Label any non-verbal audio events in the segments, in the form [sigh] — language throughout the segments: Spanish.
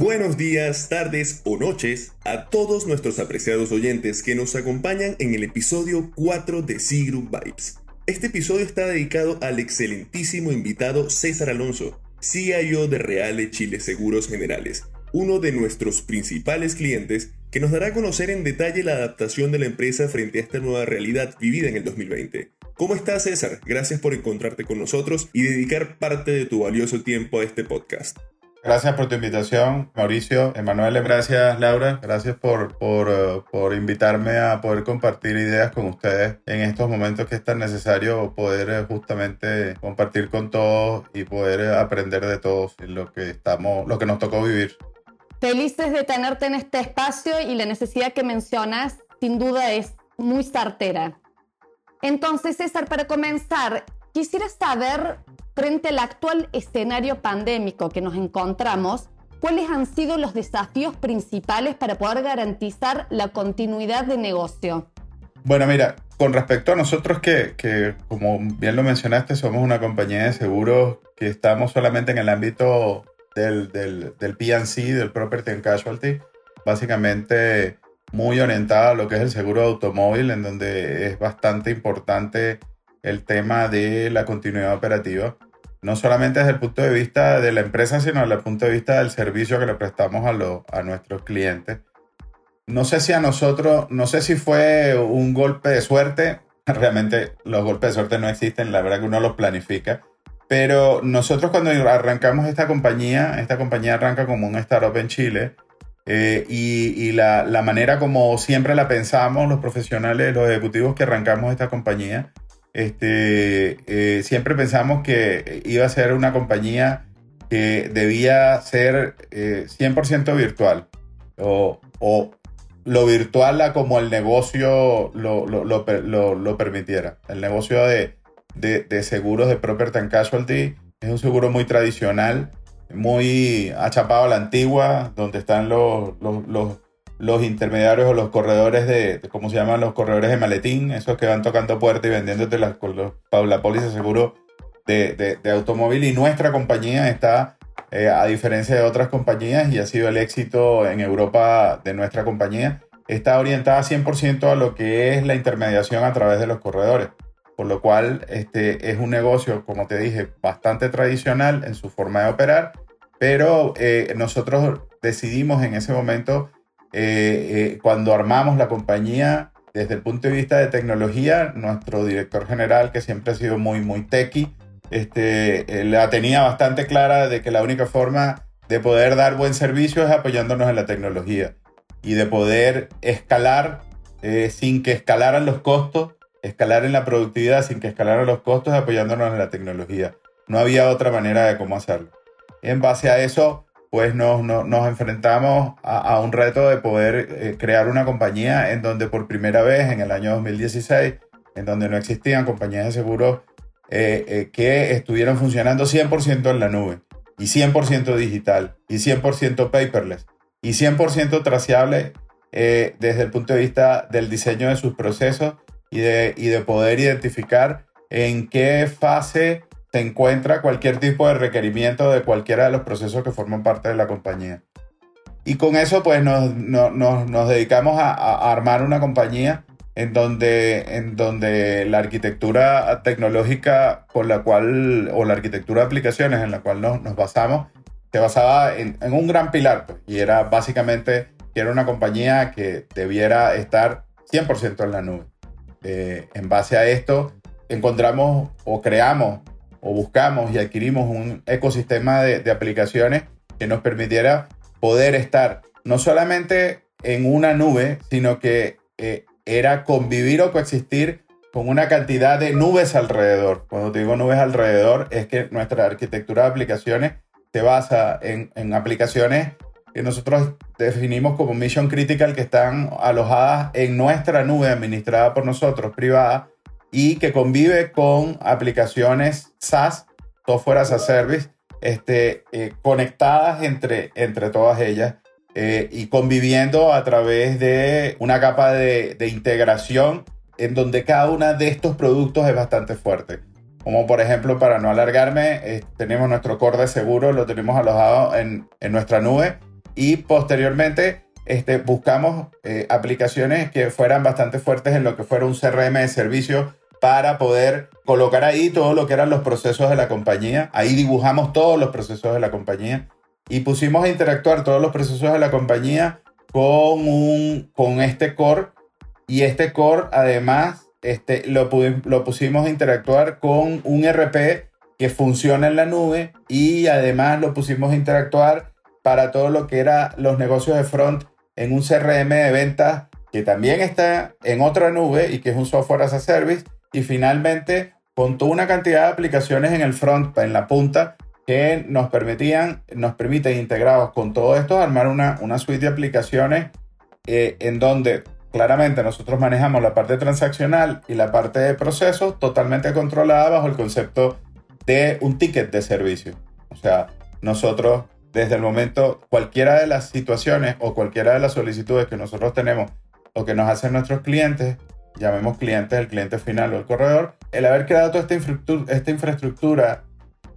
Buenos días, tardes o noches a todos nuestros apreciados oyentes que nos acompañan en el episodio 4 de C Vibes. Este episodio está dedicado al excelentísimo invitado César Alonso, CIO de Reale Chile Seguros Generales, uno de nuestros principales clientes que nos dará a conocer en detalle la adaptación de la empresa frente a esta nueva realidad vivida en el 2020. ¿Cómo estás César? Gracias por encontrarte con nosotros y dedicar parte de tu valioso tiempo a este podcast. Gracias por tu invitación, Mauricio, Emanuel. Gracias, Laura. Gracias por, por, eh, por, invitarme a poder compartir ideas con ustedes en estos momentos que es tan necesario poder eh, justamente compartir con todos y poder eh, aprender de todos lo que, estamos, lo que nos tocó vivir. Felices de tenerte en este espacio y la necesidad que mencionas sin duda es muy sartera. Entonces, César, para comenzar, quisiera saber Frente al actual escenario pandémico que nos encontramos, ¿cuáles han sido los desafíos principales para poder garantizar la continuidad de negocio? Bueno, mira, con respecto a nosotros que, que, como bien lo mencionaste, somos una compañía de seguros que estamos solamente en el ámbito del, del, del PNC, del Property and Casualty, básicamente muy orientada a lo que es el seguro de automóvil, en donde es bastante importante el tema de la continuidad operativa no solamente desde el punto de vista de la empresa, sino desde el punto de vista del servicio que le prestamos a, a nuestros clientes. No sé si a nosotros, no sé si fue un golpe de suerte, [laughs] realmente los golpes de suerte no existen, la verdad que uno los planifica, pero nosotros cuando arrancamos esta compañía, esta compañía arranca como un startup en Chile, eh, y, y la, la, manera como siempre la pensamos, los profesionales, los ejecutivos que arrancamos esta compañía, este, eh, siempre pensamos que iba a ser una compañía que debía ser 100% eh, virtual o, o, lo virtual a como el negocio lo, lo, lo, permitiera. El negocio de, de, de, seguros de Property and Casualty es un seguro muy tradicional, muy achapado a la antigua, donde están los, los los intermediarios o los corredores de, ¿cómo se llaman? Los corredores de maletín, esos que van tocando puertas y vendiéndote la, la póliza seguro de, de, automóvil. Y nuestra compañía está, eh, a diferencia de otras compañías, y ha sido el éxito en Europa de nuestra compañía, está orientada 100% a lo que es la intermediación a través de los corredores. Por lo cual este, es un negocio, como te dije, bastante tradicional en su forma de operar, pero eh, nosotros decidimos en ese momento eh, eh, cuando armamos la compañía, desde el punto de vista de tecnología, nuestro director general, que siempre ha sido muy, muy techy, este, la tenía bastante clara de que la única forma de poder dar buen servicio es apoyándonos en la tecnología y de poder escalar eh, sin que escalaran los costos, escalar en la productividad sin que escalaran los costos apoyándonos en la tecnología. No había otra manera de cómo hacerlo. En base a eso, pues nos, nos, enfrentamos a, un reto de poder eh, crear una compañía en donde por primera vez en el año 2016, en donde no existían compañías de seguros eh, eh, que estuvieran funcionando 100% en la nube y 100% digital y 100% paperless y 100% traciable desde el punto de vista del diseño de sus procesos y de, y de poder identificar en qué fase se encuentra cualquier tipo de requerimiento de cualquiera de los procesos que forman parte de la compañía. Y con eso pues nos, nos, dedicamos a, armar una compañía en donde, en donde la arquitectura tecnológica con la cual, o la arquitectura de aplicaciones en la cual nos, basamos, se basaba en, un gran pilar, pues, y era básicamente que era una compañía que debiera estar 100% en la nube. Eh, en base a esto, encontramos o creamos o buscamos y adquirimos un ecosistema de, aplicaciones que nos permitiera poder estar no solamente en una nube, sino que eh, era convivir o coexistir con una cantidad de nubes alrededor. Cuando te digo nubes alrededor, es que nuestra arquitectura de aplicaciones se basa en, en aplicaciones que nosotros definimos como mission critical, que están alojadas en nuestra nube administrada por nosotros, privada, y que convive con aplicaciones SaaS, Software as a Service, este, eh, conectadas entre, entre todas ellas eh, y conviviendo a través de una capa de, de integración en donde cada uno de estos productos es bastante fuerte. Como por ejemplo, para no alargarme, eh, tenemos nuestro core de seguro, lo tenemos alojado en, en nuestra nube y posteriormente este, buscamos eh, aplicaciones que fueran bastante fuertes en lo que fuera un CRM de servicio para poder colocar ahí todo lo que eran los procesos de la compañía. Ahí dibujamos todos los procesos de la compañía y pusimos a interactuar todos los procesos de la compañía con, un, con este core y este core además este, lo, lo pusimos a interactuar con un RP que funciona en la nube y además lo pusimos a interactuar para todo lo que era los negocios de front en un CRM de ventas que también está en otra nube y que es un software as a service y finalmente con una cantidad de aplicaciones en el front, en la punta, que nos permitían, nos permiten integrados con todo esto armar una, una suite de aplicaciones eh, en donde claramente nosotros manejamos la parte transaccional y la parte de procesos totalmente controlada bajo el concepto de un ticket de servicio. O sea, nosotros desde el momento, cualquiera de las situaciones o cualquiera de las solicitudes que nosotros tenemos o que nos hacen nuestros clientes, llamemos clientes, el cliente final o el corredor, el haber creado toda esta infraestructura, esta infraestructura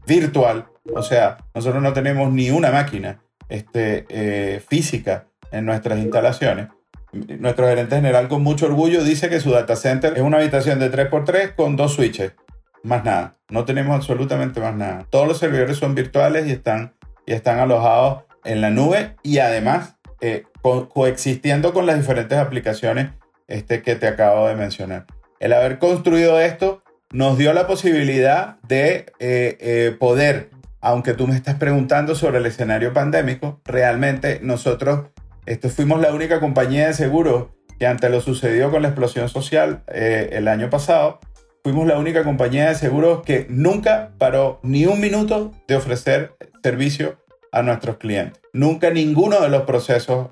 virtual, o sea, nosotros no tenemos ni una máquina este, eh, física en nuestras instalaciones. Nuestro gerente general con mucho orgullo dice que su data center es una habitación de 3x3 con dos switches, más nada. No tenemos absolutamente más nada. Todos los servidores son virtuales y están, y están alojados en la nube y además eh, coexistiendo con las diferentes aplicaciones este que te acabo de mencionar. El haber construido esto nos dio la posibilidad de eh, eh, poder, aunque tú me estás preguntando sobre el escenario pandémico, realmente nosotros este, fuimos la única compañía de seguros que ante lo sucedido con la explosión social eh, el año pasado, fuimos la única compañía de seguros que nunca paró ni un minuto de ofrecer servicio a nuestros clientes. Nunca ninguno de los procesos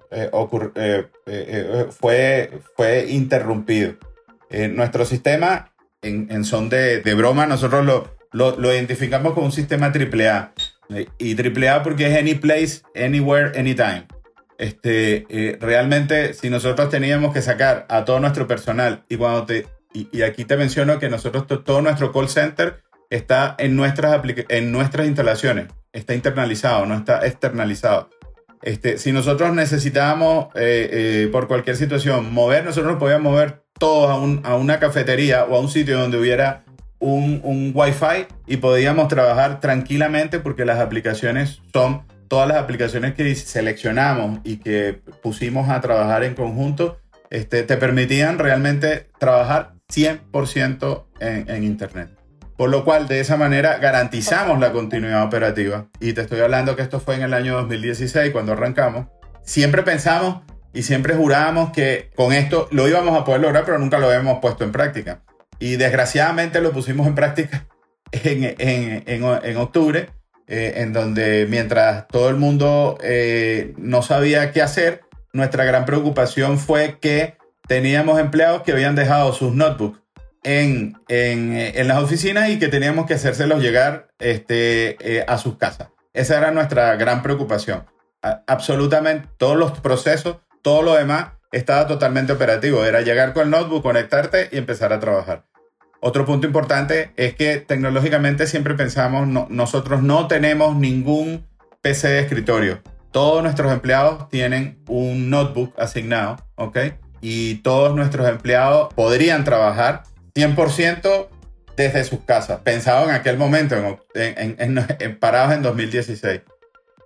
fue, fue interrumpido. nuestro sistema en, son de, broma, nosotros lo, lo, identificamos como un sistema AAA. Y AAA porque es any place, anywhere, anytime. Este, eh, realmente, si nosotros teníamos que sacar a todo nuestro personal, y cuando te, y, aquí te menciono que nosotros, todo nuestro call center está en nuestras, en nuestras instalaciones, está internalizado, no está externalizado. Este, si nosotros necesitábamos, eh, eh, por cualquier situación, mover, nosotros nos podíamos mover todos a, una cafetería o a un sitio donde hubiera un, un Wi-Fi y podíamos trabajar tranquilamente porque las aplicaciones son todas las aplicaciones que seleccionamos y que pusimos a trabajar en conjunto, este, te permitían realmente trabajar 100% en, en Internet. Por lo cual, de esa manera, garantizamos la continuidad operativa. Y te estoy hablando que esto fue en el año 2016, cuando arrancamos. Siempre pensamos y siempre jurábamos que con esto lo íbamos a poder lograr, pero nunca lo habíamos puesto en práctica. Y desgraciadamente lo pusimos en práctica [laughs] en, octubre, eh, en donde mientras todo el mundo eh, no sabía qué hacer, nuestra gran preocupación fue que teníamos empleados que habían dejado sus notebooks en, en, las oficinas y que teníamos que hacérselos llegar este, eh, a sus casas. Esa era nuestra gran preocupación. absolutamente todos los procesos todo lo demás estaba totalmente operativo. Era llegar con el notebook, conectarte y empezar a trabajar. Otro punto importante es que tecnológicamente siempre pensamos, nosotros no tenemos ningún PC de escritorio. Todos nuestros empleados tienen un notebook asignado, ¿ok? Y todos nuestros empleados podrían trabajar 100% desde sus casas. Pensado en aquel momento, en, [laughs] en, parados en 2016.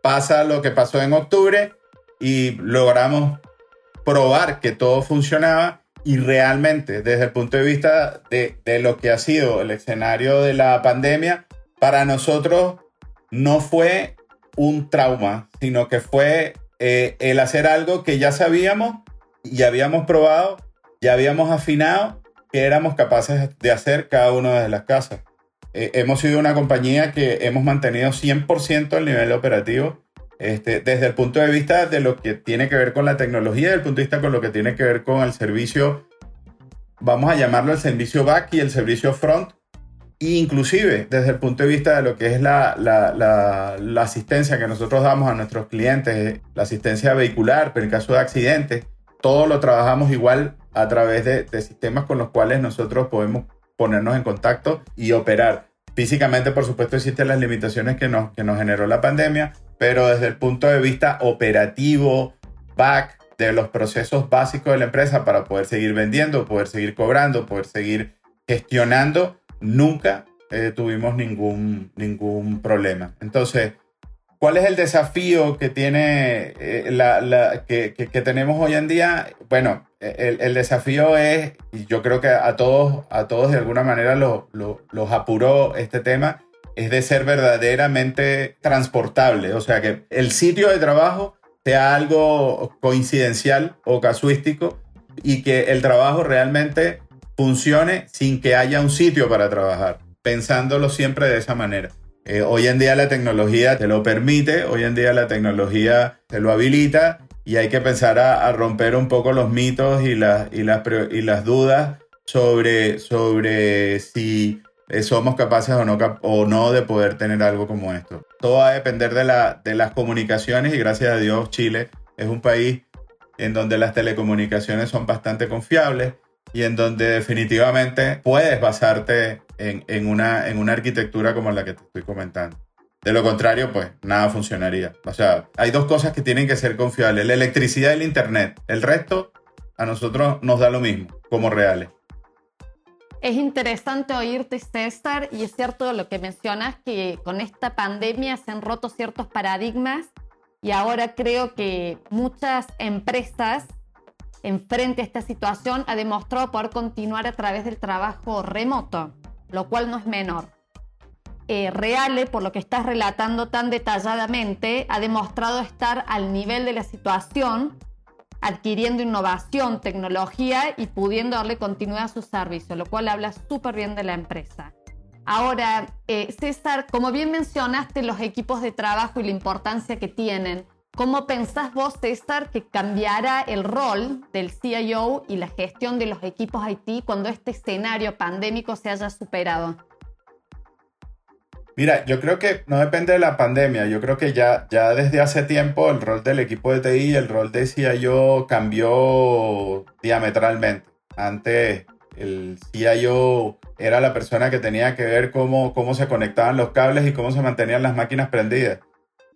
Pasa lo que pasó en octubre y logramos probar que todo funcionaba y realmente desde el punto de vista de, lo que ha sido el escenario de la pandemia, para nosotros no fue un trauma, sino que fue eh, el hacer algo que ya sabíamos y habíamos probado, ya habíamos afinado éramos capaces de hacer cada una de las casas. Eh, hemos sido una compañía que hemos mantenido 100% el nivel operativo este, desde el punto de vista de lo que tiene que ver con la tecnología, desde el punto de vista con lo que tiene que ver con el servicio, vamos a llamarlo el servicio back y el servicio front, e inclusive desde el punto de vista de lo que es la, la, asistencia que nosotros damos a nuestros clientes, la asistencia vehicular, pero en caso de accidentes, todo lo trabajamos igual a través de, sistemas con los cuales nosotros podemos ponernos en contacto y operar. Físicamente, por supuesto, existen las limitaciones que nos, que nos generó la pandemia, pero desde el punto de vista operativo, back, de los procesos básicos de la empresa para poder seguir vendiendo, poder seguir cobrando, poder seguir gestionando, nunca eh, tuvimos ningún, ningún problema. Entonces, ¿cuál es el desafío que, tiene, eh, la, que, tenemos hoy en día? Bueno, el, el, desafío es, y yo creo que a todos, a todos de alguna manera lo, lo, los apuró este tema, es de ser verdaderamente transportable. O sea, que el sitio de trabajo sea algo coincidencial o casuístico y que el trabajo realmente funcione sin que haya un sitio para trabajar, pensándolo siempre de esa manera. Eh, hoy en día la tecnología te lo permite, hoy en día la tecnología te lo habilita y hay que pensar a, romper un poco los mitos y, las, y, las, y las dudas sobre, sobre si eh, somos capaces o no, o no de poder tener algo como esto. Todo va a depender de, la, de las comunicaciones y gracias a Dios Chile es un país en donde las telecomunicaciones son bastante confiables y en donde definitivamente puedes basarte en, en, una, en una arquitectura como la que te estoy comentando. De lo contrario, pues nada funcionaría. O sea, hay dos cosas que tienen que ser confiables, la electricidad y el Internet. El resto a nosotros nos da lo mismo, como reales. Es interesante oírte, César, y es cierto lo que mencionas, que con esta pandemia se han roto ciertos paradigmas y ahora creo que muchas empresas frente a esta situación ha demostrado poder continuar a través del trabajo remoto, lo cual no es menor. Eh, Reale, por lo que estás relatando tan detalladamente, ha demostrado estar al nivel de la situación, adquiriendo innovación, tecnología y pudiendo darle continuidad a su servicio, lo cual habla súper bien de la empresa. Ahora, eh, César, como bien mencionaste los equipos de trabajo y la importancia que tienen, ¿Cómo pensás vos, César, que cambiará el rol del CIO y la gestión de los equipos IT cuando este escenario pandémico se haya superado? Mira, yo creo que no depende de la pandemia. Yo creo que ya, ya desde hace tiempo el rol del equipo de TI y el rol de CIO cambió diametralmente. Antes el CIO era la persona que tenía que ver cómo, cómo se conectaban los cables y cómo se mantenían las máquinas prendidas.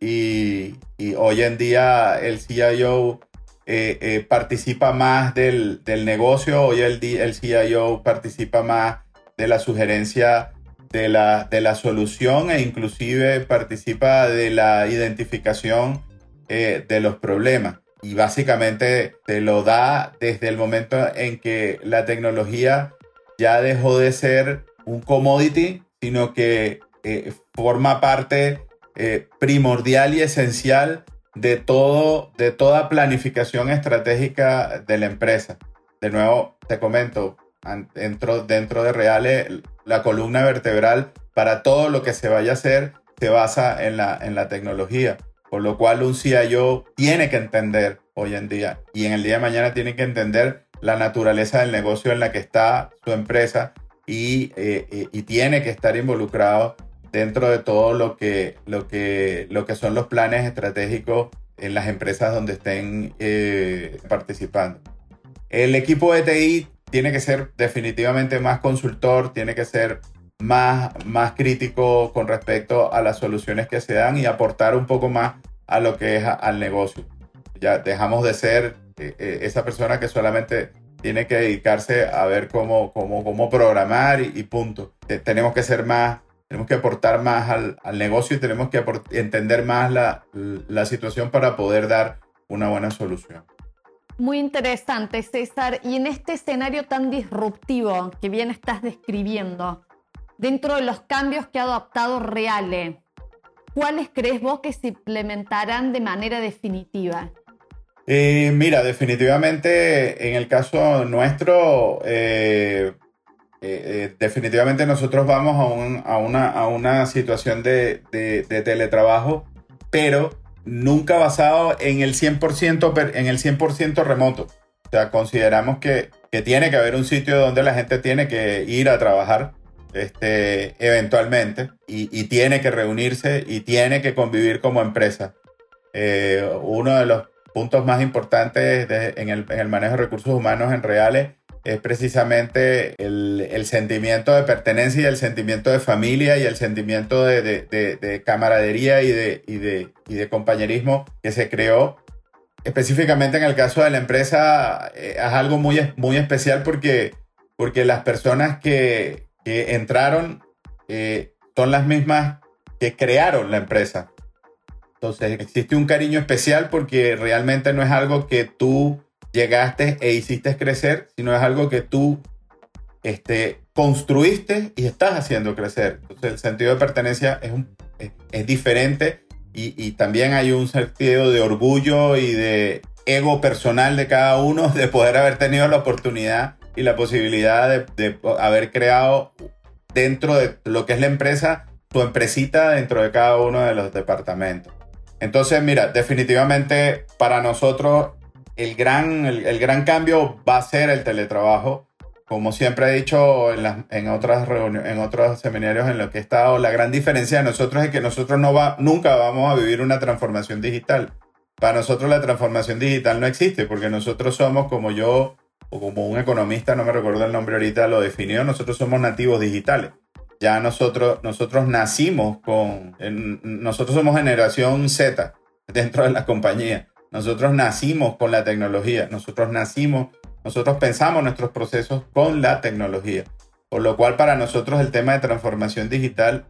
Y, hoy en día el CIO eh, eh, participa más del, negocio, hoy el, el CIO participa más de la sugerencia de la, de la solución e inclusive participa de la identificación eh, de los problemas. Y básicamente te lo da desde el momento en que la tecnología ya dejó de ser un commodity, sino que forma parte eh, primordial y esencial de, todo, de toda planificación estratégica de la empresa. De nuevo, te comento, dentro, dentro de Reale, la columna vertebral para todo lo que se vaya a hacer se basa en la, en la tecnología. Por lo cual un CIO tiene que entender hoy en día y en el día de mañana tiene que entender la naturaleza del negocio en la que está su empresa y, eh, eh, y tiene que estar involucrado dentro de todo lo que, lo que, lo que son los planes estratégicos en las empresas donde estén eh, participando. El equipo de TI tiene que ser definitivamente más consultor, tiene que ser más, más crítico con respecto a las soluciones que se dan y aportar un poco más a lo que es al negocio. Ya dejamos de ser eh, eh, esa persona que solamente tiene que dedicarse a ver cómo, cómo, cómo programar y, y punto. tenemos que ser más tenemos que aportar más al, negocio y tenemos que entender más la, la situación para poder dar una buena solución. Muy interesante, César. Y en este escenario tan disruptivo que bien estás describiendo, dentro de los cambios que ha adoptado Reale, ¿cuáles crees vos que se implementarán de manera definitiva? Eh, mira, definitivamente en el caso nuestro, eh, eh, eh, definitivamente nosotros vamos a, una, situación de, teletrabajo, pero nunca basado en el 100%, en el 100 remoto. O sea, consideramos que, tiene que haber un sitio donde la gente tiene que ir a trabajar este, eventualmente y, tiene que reunirse y tiene que convivir como empresa. Eh, uno de los puntos más importantes en, el, manejo de recursos humanos en reales es precisamente el, sentimiento de pertenencia y el sentimiento de familia y el sentimiento de, de, de, camaradería y, de, y, de, y de compañerismo que se creó. Específicamente en el caso de la empresa eh, es algo muy, muy especial porque, porque las personas que, que entraron eh, son las mismas que crearon la empresa. Entonces existe un cariño especial porque realmente no es algo que tú llegaste e hiciste crecer, sino es algo que tú este, construiste y estás haciendo crecer. Entonces el sentido de pertenencia es, un, es, diferente y, y, también hay un sentido de orgullo y de ego personal de cada uno [laughs] de poder haber tenido la oportunidad y la posibilidad de, de haber creado dentro de lo que es la empresa, tu empresita dentro de cada uno de los departamentos. Entonces, mira, definitivamente para nosotros el gran, el, gran cambio va a ser el teletrabajo. Como siempre he dicho en, en otras reuniones, en otros seminarios en los que he estado, la gran diferencia de nosotros es que nosotros no va, nunca vamos a vivir una transformación digital. Para nosotros la transformación digital no existe porque nosotros somos como yo o como un economista, no me recuerdo el nombre ahorita, lo definió, nosotros somos nativos digitales. Ya nosotros, nosotros nacimos con, nosotros somos generación Z dentro de la compañía. Nosotros nacimos con la tecnología, nosotros nacimos, nosotros pensamos nuestros procesos con la tecnología. Por lo cual para nosotros el tema de transformación digital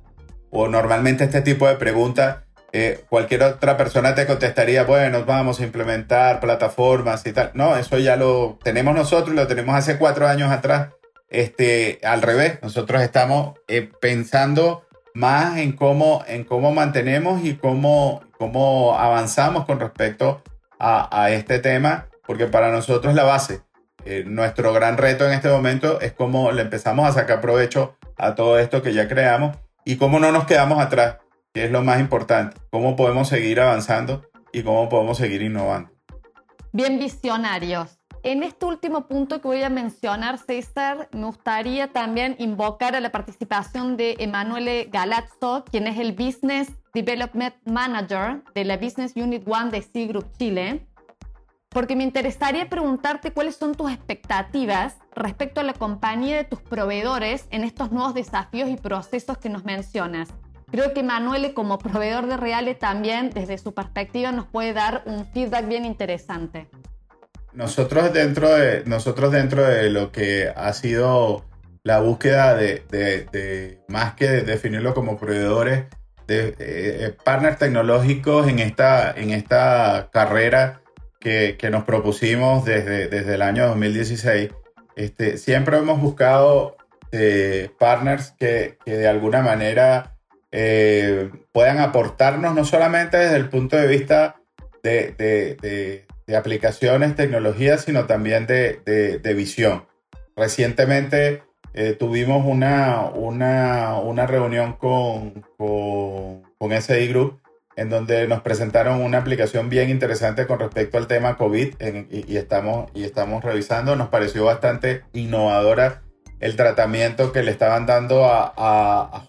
o normalmente este tipo de preguntas, eh, cualquier otra persona te contestaría, bueno, vamos a implementar plataformas y tal. No, eso ya lo tenemos nosotros, lo tenemos hace cuatro años atrás. Este, al revés, nosotros estamos eh, pensando más en cómo, en cómo mantenemos y cómo, cómo avanzamos con respecto a, este tema, porque para nosotros es la base. Eh, nuestro gran reto en este momento es cómo le empezamos a sacar provecho a todo esto que ya creamos y cómo no nos quedamos atrás, que es lo más importante, cómo podemos seguir avanzando y cómo podemos seguir innovando. Bien visionarios. En este último punto que voy a mencionar, César, me gustaría también invocar a la participación de Emanuele Galazzo, quien es el Business Development Manager de la Business Unit One de C Group Chile, porque me interesaría preguntarte cuáles son tus expectativas respecto a la compañía de tus proveedores en estos nuevos desafíos y procesos que nos mencionas. Creo que Emanuele, como proveedor de Reale, también desde su perspectiva nos puede dar un feedback bien interesante. Nosotros dentro de, nosotros dentro de lo que ha sido la búsqueda de, más que definirlo como proveedores, de eh, partners tecnológicos en esta, en esta carrera que, que, nos propusimos desde, desde el año 2016. Este, siempre hemos buscado eh, partners que, que, de alguna manera eh, puedan aportarnos no solamente desde el punto de vista de aplicaciones, tecnologías, sino también de, visión. Recientemente eh, tuvimos una, una, una reunión con, con, con, SI Group en donde nos presentaron una aplicación bien interesante con respecto al tema COVID y, estamos, y estamos revisando. Nos pareció bastante innovadora el tratamiento que le estaban dando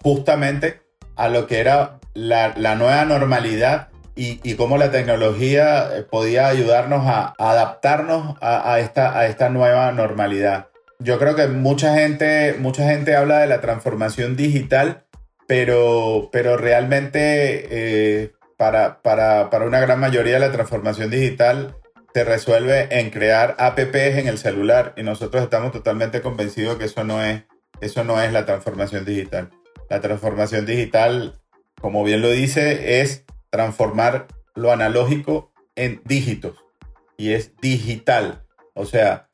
justamente a lo que era la nueva normalidad y, cómo la tecnología eh, podía ayudarnos a, adaptarnos a, a, esta, a esta nueva normalidad yo creo que mucha gente, mucha gente habla de la transformación digital, pero, pero realmente eh, para, para, para, una gran mayoría la transformación digital se resuelve en crear apps en el celular y nosotros estamos totalmente convencidos que eso no es, eso no es la transformación digital. La transformación digital, como bien lo dice, es transformar lo analógico en dígitos y es digital. O sea,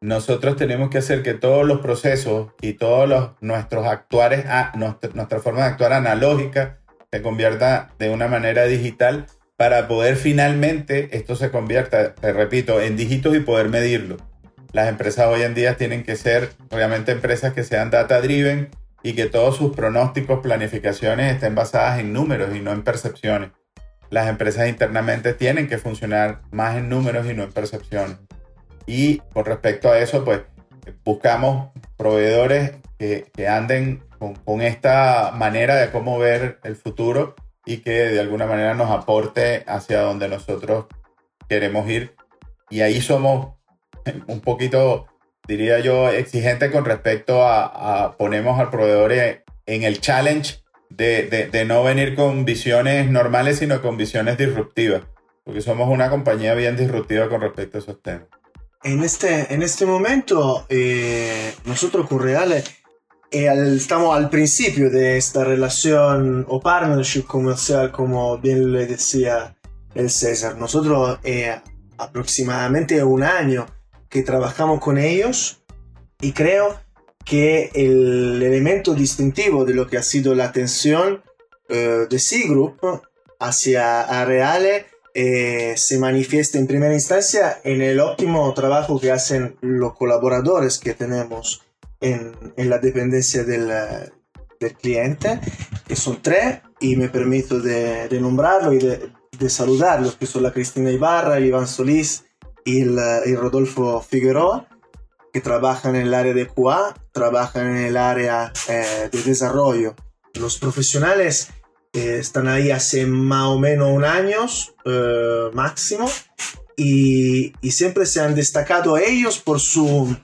nosotros tenemos que hacer que todos los procesos y todos los, nuestros actuares, nuestra, forma de actuar analógica se convierta de una manera digital para poder finalmente esto se convierta, te repito, en dígitos y poder medirlo. Las empresas hoy en día tienen que ser realmente empresas que sean data driven y que todos sus pronósticos, planificaciones estén basadas en números y no en percepciones. Las empresas internamente tienen que funcionar más en números y no en percepciones. Y con respecto a eso, pues buscamos proveedores que, anden con, esta manera de cómo ver el futuro y que de alguna manera nos aporte hacia donde nosotros queremos ir. Y ahí somos [laughs] un poquito, diría yo, exigentes con respecto a, ponemos al proveedor en el challenge de, de, no venir con visiones normales, sino con visiones disruptivas, porque somos una compañía bien disruptiva con respecto a esos temas. En este, en este momento, eh, nosotros con Reale eh, estamos al principio de esta relación o partnership comercial, como bien le decía el César. Nosotros eh, aproximadamente un año que trabajamos con ellos y creo que el elemento distintivo de lo que ha sido la atención eh, de C-Group hacia Areale eh, se manifiesta en primera instancia en el óptimo trabajo que hacen los colaboradores que tenemos en, en la dependencia del, del, cliente, que son tres, y me permito de, de nombrarlo y de, de, saludarlos, que son la Cristina Ibarra, el Iván Solís y el, el Rodolfo Figueroa que trabajan en el área de QA, trabajan en el área eh, de desarrollo. Los profesionales eh, están ahí hace más o menos un año eh, máximo y, siempre se han destacado ellos por, su,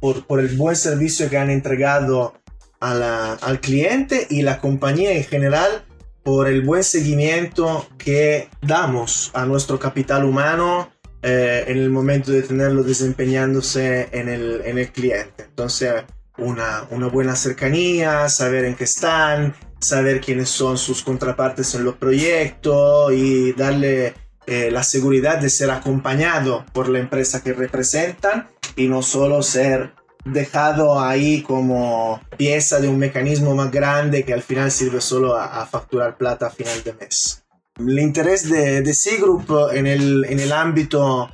por, el buen servicio que han entregado a al cliente y la compañía en general por el buen seguimiento que damos a nuestro capital humano eh, en el momento de tenerlo desempeñándose en el, en el cliente. Entonces, una, una, buena cercanía, saber en qué están, saber quiénes son sus contrapartes en los proyectos y darle eh, la seguridad de ser acompañado por la empresa que representan y no solo ser dejado ahí como pieza de un mecanismo más grande que al final sirve solo a, a facturar plata a final de mes. El interés de, de C-Group en el, en el ámbito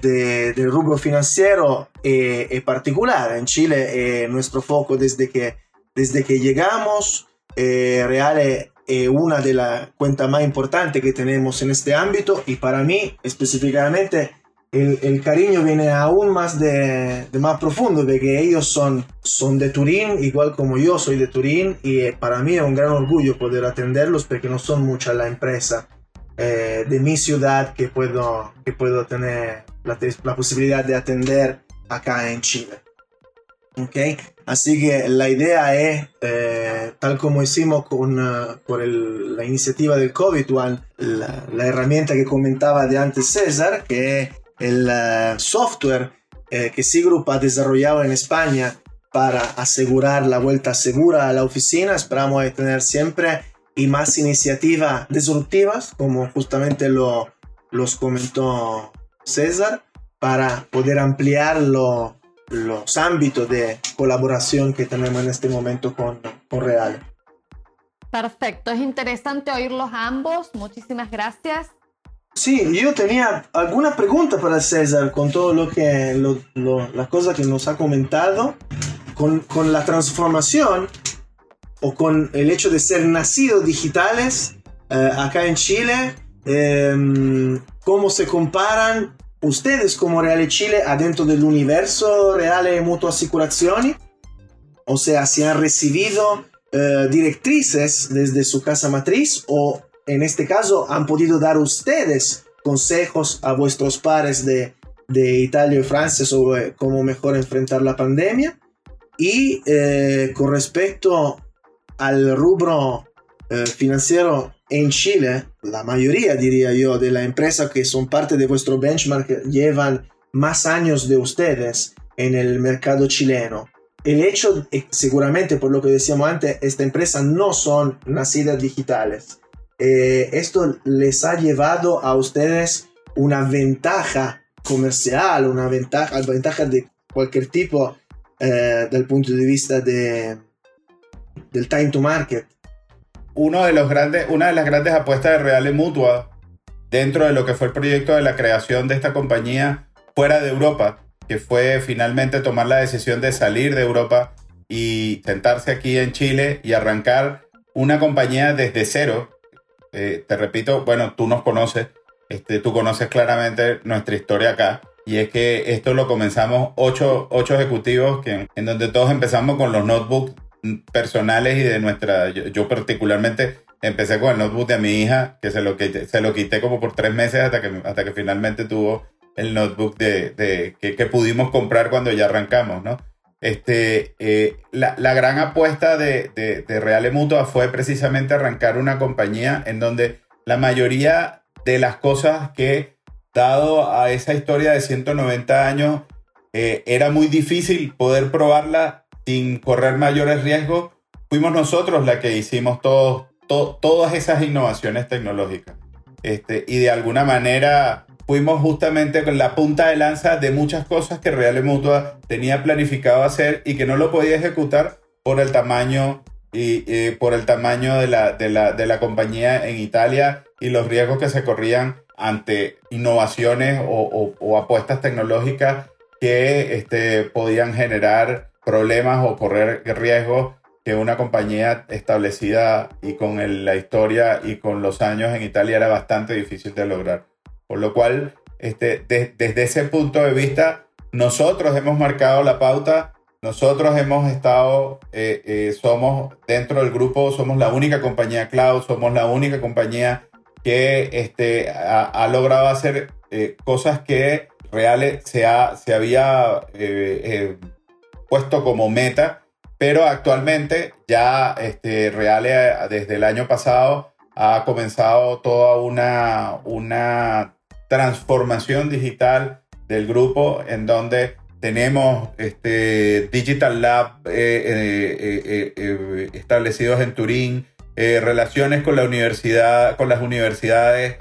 de, del rubro financiero es, particular. En Chile eh, nuestro foco desde que, desde que llegamos, eh, Real es una de las cuentas más importantes que tenemos en este ámbito y para mí específicamente el, cariño viene aún más de, más profundo, de que ellos son, son de Turín, igual como yo soy de Turín, y eh, para mí es un gran orgullo poder atenderlos porque no son muchas la empresa eh, de mi ciudad que puedo, que puedo tener la, la posibilidad de atender acá en Chile. Okay. Así que la idea es, eh, tal como hicimos con, por la iniciativa del COVID One, la, la, herramienta que comentaba de antes César, que el eh, software eh, que Sigroup ha desarrollado en España para asegurar la vuelta segura a la oficina. Esperamos tener siempre y más iniciativas disruptivas, como justamente lo, los comentó César, para poder ampliar lo, los ámbitos de colaboración que tenemos en este momento con, con Real. Perfecto, es interesante oírlos ambos. Muchísimas gracias. Sí, yo tenía alguna pregunta para César con todo lo que, lo, lo, la cosa que nos ha comentado, con, con, la transformación o con el hecho de ser nacidos digitales eh, acá en Chile, eh, cómo se comparan ustedes como Reale Chile adentro del universo Reale Mutuo Assicurazioni, o sea, si han recibido eh, directrices desde su casa matriz o en este caso han podido dar ustedes consejos a vuestros pares de, de Italia y Francia sobre cómo mejor enfrentar la pandemia. Y eh, con respecto al rubro eh, financiero en Chile, la mayoría, diría yo, de las empresas que son parte de vuestro benchmark llevan más años de ustedes en el mercado chileno. El hecho, eh, seguramente por lo que decíamos antes, esta empresa no son nacidas digitales. Eh, esto les ha llevado a ustedes una ventaja comercial, una ventaja, ventaja de cualquier tipo eh, del punto de vista de, del time to market. Uno de los grandes, una de las grandes apuestas de Real y Mutua dentro de lo que fue el proyecto de la creación de esta compañía fuera de Europa, que fue finalmente tomar la decisión de salir de Europa y sentarse aquí en Chile y arrancar una compañía desde cero eh, te repito, bueno, tú nos conoces, este, tú conoces claramente nuestra historia acá. Y es que esto lo comenzamos ocho, ocho ejecutivos que, en donde todos empezamos con los notebooks personales y de nuestra, yo, particularmente empecé con el notebook de mi hija, que se lo, se lo quité como por tres meses hasta que, hasta que finalmente tuvo el notebook de, de que, pudimos comprar cuando ya arrancamos, ¿no? Este, eh, la, la, gran apuesta de, de, de Reale Mutua fue precisamente arrancar una compañía en donde la mayoría de las cosas que, dado a esa historia de 190 años, eh, era muy difícil poder probarla sin correr mayores riesgos, fuimos nosotros la que hicimos todos todas esas innovaciones tecnológicas. Este, y de alguna manera fuimos justamente con la punta de lanza de muchas cosas que Real Mutua tenía planificado hacer y que no lo podía ejecutar por el tamaño y, por el tamaño de la, de, la, de la, compañía en Italia y los riesgos que se corrían ante innovaciones o, o, apuestas tecnológicas que este, podían generar problemas o correr riesgos que una compañía establecida y con la historia y con los años en Italia era bastante difícil de lograr. Por lo cual, este, desde ese punto de vista, nosotros hemos marcado la pauta, nosotros hemos estado, eh, eh, somos dentro del grupo, somos la única compañía cloud, somos la única compañía que este, ha, logrado hacer eh, cosas que Reales se, ha, se había puesto como meta pero actualmente ya este, Reale desde el año pasado ha comenzado toda una, una transformación digital del grupo en donde tenemos este, Digital Lab eh, eh, eh, establecidos en Turín, relaciones con la universidad, con las universidades,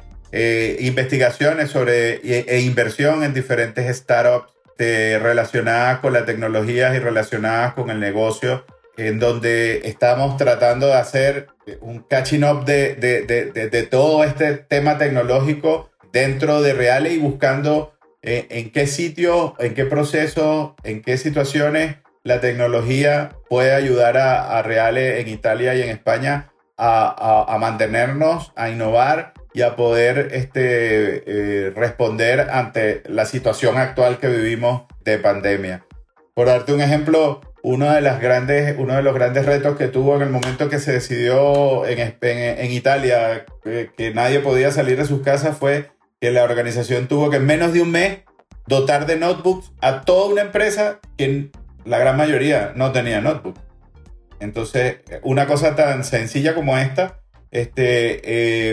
investigaciones sobre e, e inversión en diferentes startups relacionadas con la tecnología y relacionadas con el negocio, en donde estamos tratando de hacer un catching up de, de, de, de todo este tema tecnológico dentro de Reale y buscando eh, en qué sitio, en qué proceso, en qué situaciones la tecnología puede ayudar a, a Reale en Italia y en España a, mantenernos, a innovar y a poder este, eh, responder ante la situación actual que vivimos de pandemia. Por darte un ejemplo, uno de, uno de los grandes retos que tuvo en el momento que se decidió en, Italia que, que nadie podía salir de sus casas fue que la organización tuvo que en menos de un mes dotar de notebooks a toda una empresa que la gran mayoría no tenía notebook. Entonces, una cosa tan sencilla como esta este,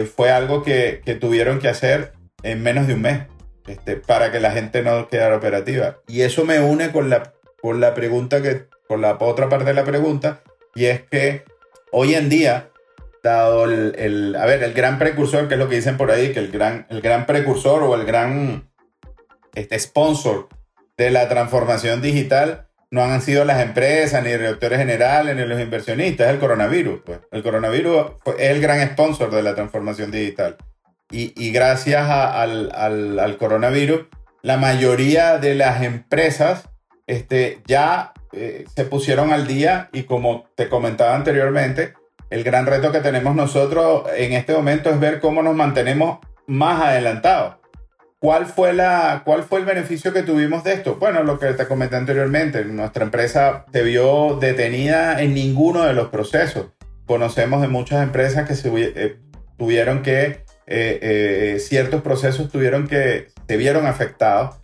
eh, fue algo que, tuvieron que hacer en menos de un mes este, para que la gente no quedara operativa. Y eso me une con la, con la pregunta que, con la otra parte de la pregunta, y es que hoy en día, dado el, a ver, el gran precursor, que es lo que dicen por ahí, que el gran, el gran precursor o el gran este, sponsor de la transformación digital no han sido las empresas, ni el directores generales, ni los inversionistas, es el coronavirus. Pues. El coronavirus es el gran sponsor de la transformación digital. Y, y gracias al, al, al, coronavirus, la mayoría de las empresas este, ya eh, se pusieron al día y como te comentaba anteriormente, el gran reto que tenemos nosotros en este momento es ver cómo nos mantenemos más adelantados. ¿Cuál fue, la, ¿Cuál fue el beneficio que tuvimos de esto? Bueno, lo que te comenté anteriormente, nuestra empresa se vio detenida en ninguno de los procesos. Conocemos de muchas empresas que se, eh, tuvieron que, eh, eh, ciertos procesos tuvieron que, se vieron afectados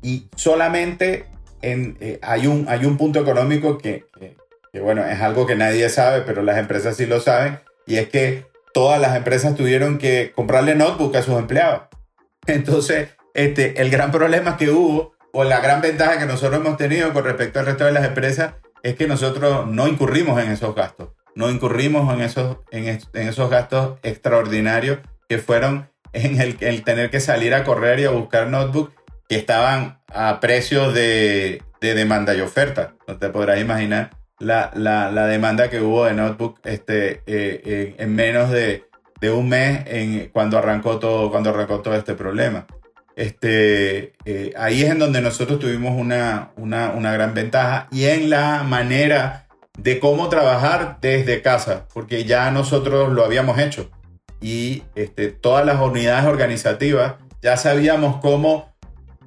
y solamente en, hay, un, hay un punto económico que, que, que, bueno, es algo que nadie sabe, pero las empresas sí lo saben, y es que todas las empresas tuvieron que comprarle notebook a sus empleados. [laughs] Entonces, este, el gran problema que hubo, o la gran ventaja que nosotros hemos tenido con respecto al resto de las empresas, es que nosotros no incurrimos en esos gastos. No incurrimos en esos, en, esos gastos extraordinarios que fueron en el, tener que salir a correr y a buscar notebooks que estaban a precios de, demanda y oferta. No te podrás imaginar la, demanda que hubo de notebook este, eh, en menos de, de un mes en, cuando, arrancó todo, cuando arrancó todo este problema. Este, eh, ahí es en donde nosotros tuvimos una, una, una, gran ventaja y en la manera de cómo trabajar desde casa, porque ya nosotros lo habíamos hecho y este, todas las unidades organizativas ya sabíamos cómo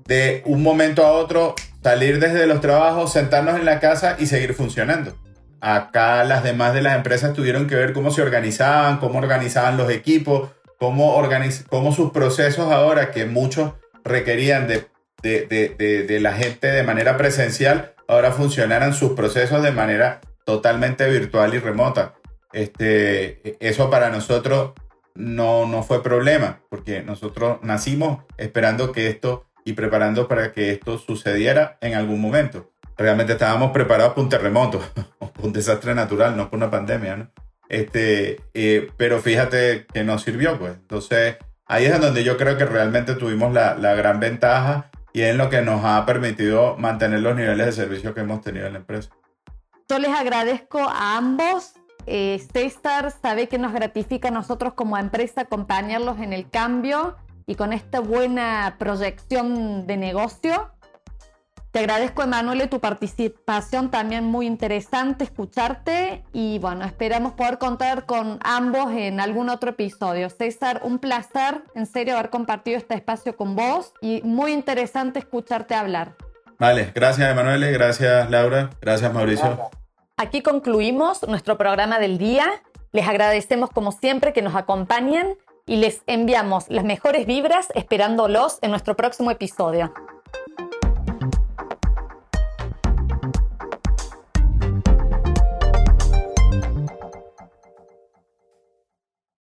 de un momento a otro salir desde los trabajos, sentarnos en la casa y seguir funcionando. acá las demás de las empresas tuvieron que ver cómo se organizaban, cómo organizaban los equipos, cómo, organiz cómo sus procesos ahora, que muchos requerían de, de, de, de, la gente de manera presencial, ahora funcionaran sus procesos de manera totalmente virtual y remota. Este, eso para nosotros no, no fue problema, porque nosotros nacimos esperando que esto y preparando para que esto sucediera en algún momento. Realmente estábamos preparados para un terremoto, [laughs] un desastre natural, no por una pandemia, ¿no? Este, eh, pero fíjate que nos sirvió, pues. Entonces, ahí es donde yo creo que realmente tuvimos la, la gran ventaja y es lo que nos ha permitido mantener los niveles de servicio que hemos tenido en la empresa. Yo les agradezco a ambos. Eh, César sabe que nos gratifica a nosotros como empresa acompañarlos en el cambio y con esta buena proyección de negocio. Te agradezco, Emanuele, tu participación también muy interesante, escucharte y bueno, esperamos poder contar con ambos en algún otro episodio. César, un placer, en serio, haber compartido este espacio con vos y muy interesante escucharte hablar. Vale, gracias, Emanuele, gracias, Laura, gracias, Mauricio. Aquí concluimos nuestro programa del día. Les agradecemos como siempre que nos acompañen y les enviamos las mejores vibras esperándolos en nuestro próximo episodio.